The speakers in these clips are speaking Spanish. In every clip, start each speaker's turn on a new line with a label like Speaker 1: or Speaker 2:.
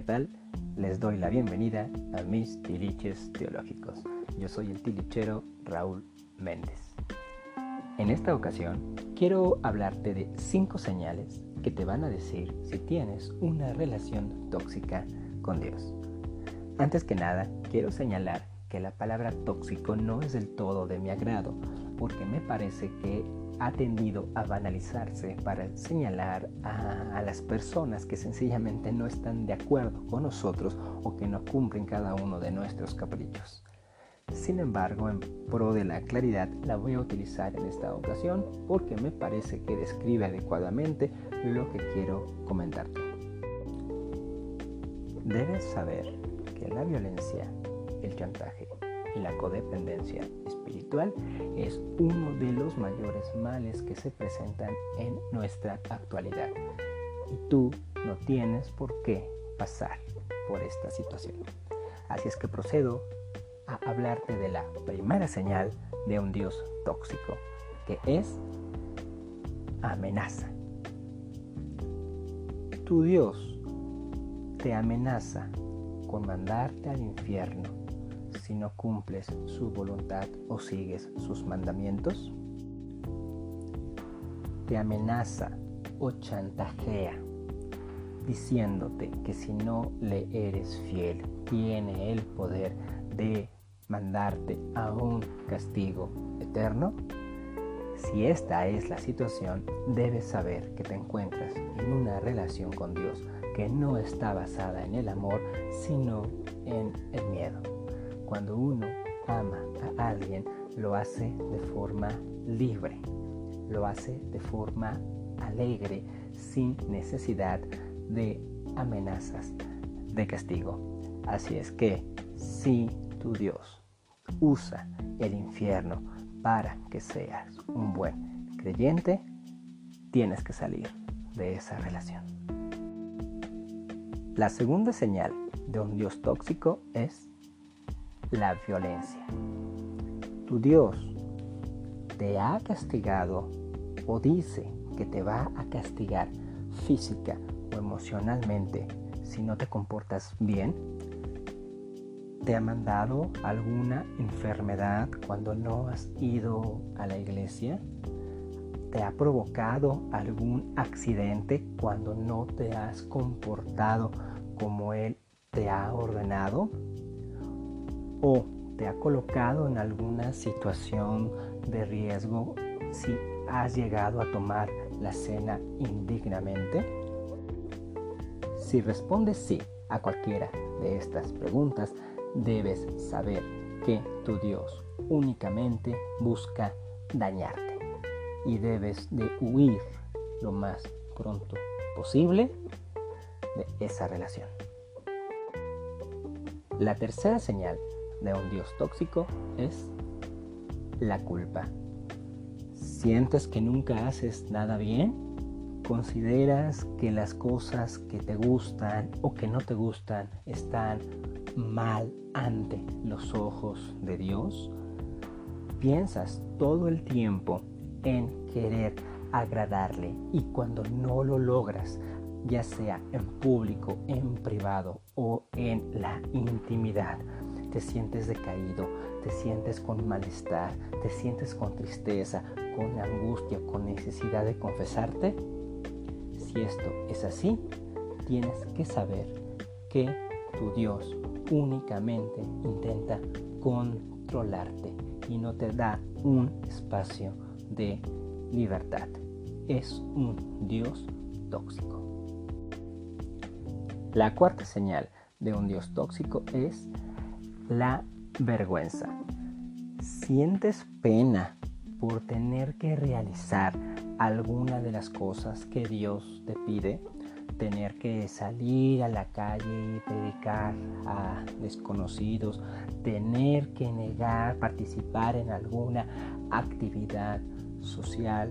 Speaker 1: ¿qué tal? Les doy la bienvenida a mis tiliches teológicos. Yo soy el tilichero Raúl Méndez. En esta ocasión quiero hablarte de cinco señales que te van a decir si tienes una relación tóxica con Dios. Antes que nada, quiero señalar que la palabra tóxico no es del todo de mi agrado, porque me parece que ha tendido a banalizarse para señalar a, las personas que sencillamente no están de acuerdo con nosotros o que no cumplen cada uno de nuestros caprichos. Sin embargo, en pro de la claridad, la voy a utilizar en esta ocasión porque me parece que describe adecuadamente lo que quiero comentarte. Debes saber que la violencia, el chantaje, y la codependencia espiritual es uno de los mayores males que se presentan en nuestra actualidad. Y tú no tienes por qué pasar por esta situación. Así es que procedo a hablarte de la primera señal de un Dios tóxico, que es amenaza. Tu Dios te amenaza con mandarte al infierno si no cumples su voluntad o sigues sus mandamientos? Te amenaza o chantajea diciéndote que si no le eres fiel, tiene el poder de mandarte a un castigo eterno? Si esta es la situación, debes saber que te encuentras en una relación con Dios que no está basada en el amor, sino en el miedo. Cuando uno ama a alguien, lo hace de forma libre, lo hace de forma alegre, sin necesidad de amenazas de castigo. Así es que si tu Dios usa el infierno para que seas un buen creyente, tienes que salir de esa relación. La segunda señal de un Dios tóxico es la violencia. Tu Dios te ha castigado o dice que te va a castigar física o emocionalmente si no te comportas bien. ¿Te ha mandado alguna enfermedad cuando no has ido a la iglesia? ¿Te ha provocado algún accidente cuando no te has comportado como Él te ha ordenado? O te ha colocado en alguna situación de riesgo si has llegado a tomar la cena indignamente? Si respondes sí a cualquiera de estas preguntas, debes saber que tu Dios únicamente busca dañarte y debes de huir lo más pronto posible de esa relación. La tercera señal de un Dios tóxico es la culpa. ¿Sientes que nunca haces nada bien? ¿Consideras que las cosas que te gustan o que no te gustan están mal ante los ojos de Dios? ¿Piensas todo el tiempo en querer agradarle y cuando no lo logras, ya sea en público, en privado o en la intimidad, te sientes decaído, te sientes con malestar, te sientes con tristeza, con angustia, con necesidad de confesarte? Si esto es así, tienes que saber que tu Dios únicamente intenta controlarte y no te da un espacio de libertad. Es un Dios tóxico. La cuarta señal de un Dios tóxico es la vergüenza. ¿Sientes pena por tener que realizar alguna de las cosas que Dios te pide? Tener que salir a la calle y predicar a desconocidos, tener que negar participar en alguna actividad social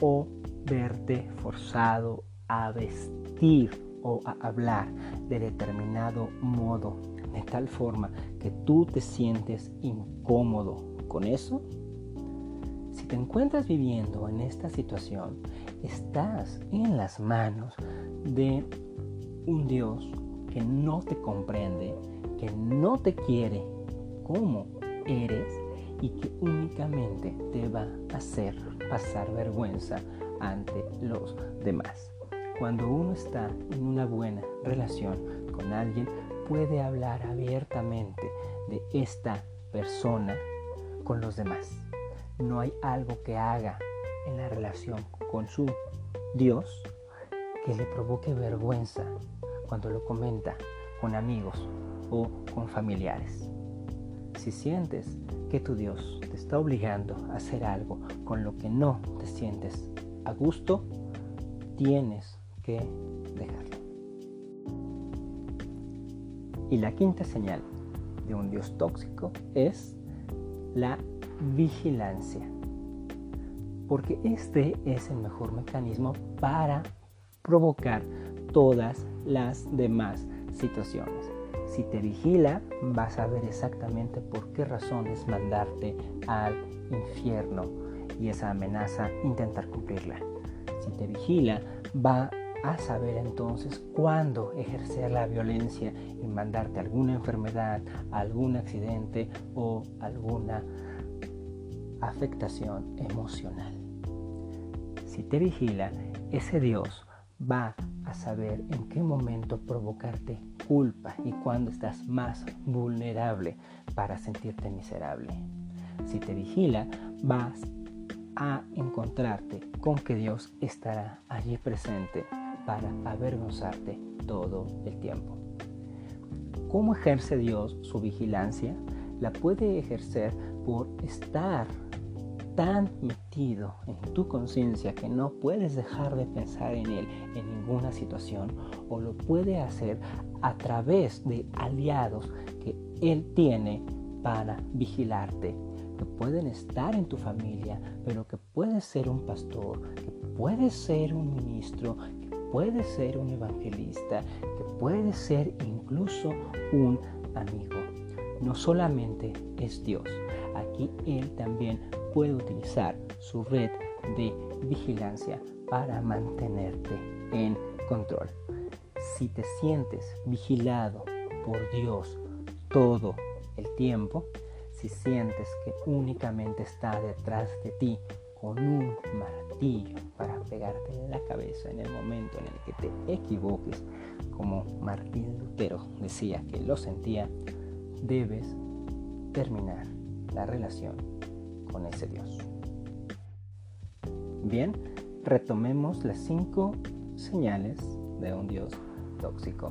Speaker 1: o verte forzado a vestir o a hablar de determinado modo de tal forma que tú te sientes incómodo con eso, si te encuentras viviendo en esta situación, estás en las manos de un Dios que no te comprende, que no te quiere como eres y que únicamente te va a hacer pasar vergüenza ante los demás. Cuando uno está en una buena relación con alguien, puede hablar abiertamente de esta persona con los demás. No hay algo que haga en la relación con su Dios que le provoque vergüenza cuando lo comenta con amigos o con familiares. Si sientes que tu Dios te está obligando a hacer algo con lo que no te sientes a gusto, tienes que Y la quinta señal de un Dios tóxico es la vigilancia. Porque este es el mejor mecanismo para provocar todas las demás situaciones. Si te vigila, vas a ver exactamente por qué razones mandarte al infierno y esa amenaza intentar cumplirla. Si te vigila, va a saber entonces cuándo ejercer la violencia y mandarte alguna enfermedad, algún accidente o alguna afectación emocional. Si te vigila, ese Dios va a saber en qué momento provocarte culpa y cuándo estás más vulnerable para sentirte miserable. Si te vigila, vas a encontrarte con que Dios estará allí presente para avergonzarte todo el tiempo. ¿Cómo ejerce Dios su vigilancia? La puede ejercer por estar tan metido en tu conciencia que no puedes dejar de pensar en Él en ninguna situación o lo puede hacer a través de aliados que Él tiene para vigilarte, que pueden estar en tu familia, pero que puede ser un pastor, que puede ser un ministro, puede ser un evangelista, que puede ser incluso un amigo. No solamente es Dios, aquí Él también puede utilizar su red de vigilancia para mantenerte en control. Si te sientes vigilado por Dios todo el tiempo, si sientes que únicamente está detrás de ti con un martillo para pegarte en la cabeza en el momento en el que te equivoques, como Martín Lutero decía que lo sentía, debes terminar la relación con ese Dios. Bien, retomemos las cinco señales de un Dios tóxico.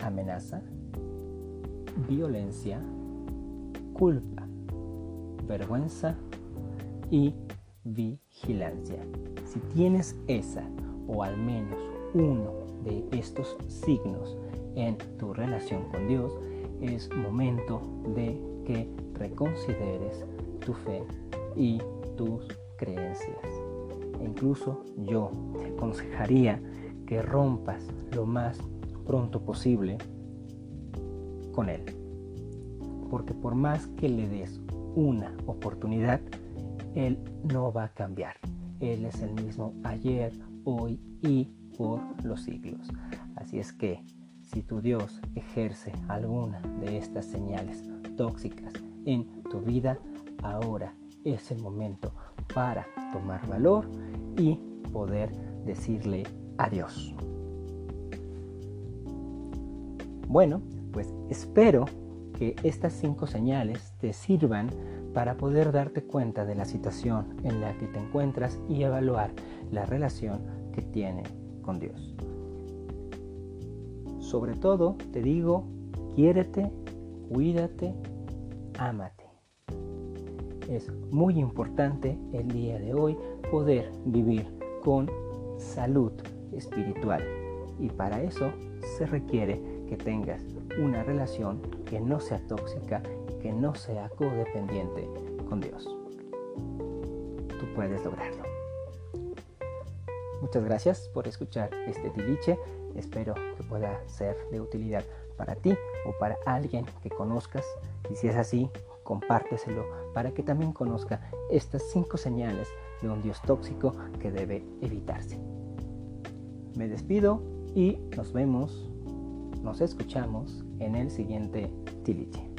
Speaker 1: Amenaza, violencia, culpa, vergüenza y vigilancia. Si tienes esa o al menos uno de estos signos en tu relación con Dios, es momento de que reconsideres tu fe y tus creencias. E incluso yo te aconsejaría que rompas lo más pronto posible con Él. Porque por más que le des una oportunidad, Él no va a cambiar. Él es el mismo ayer, hoy y por los siglos. Así es que si tu Dios ejerce alguna de estas señales tóxicas en tu vida, ahora es el momento para tomar valor y poder decirle adiós. Bueno, pues espero que estas cinco señales te sirvan para poder darte cuenta de la situación en la que te encuentras y evaluar la relación que tiene con Dios. Sobre todo, te digo, quiérete, cuídate, ámate es muy importante el día de hoy poder vivir con salud espiritual y para eso se requiere que tengas una relación que no sea tóxica que no sea codependiente con Dios. Tú puedes lograrlo. Muchas gracias por escuchar este tiliche. Espero que pueda ser de utilidad para ti o para alguien que conozcas. Y si es así, compárteselo para que también conozca estas cinco señales de un Dios tóxico que debe evitarse. Me despido y nos vemos nos escuchamos en el siguiente Tiliche.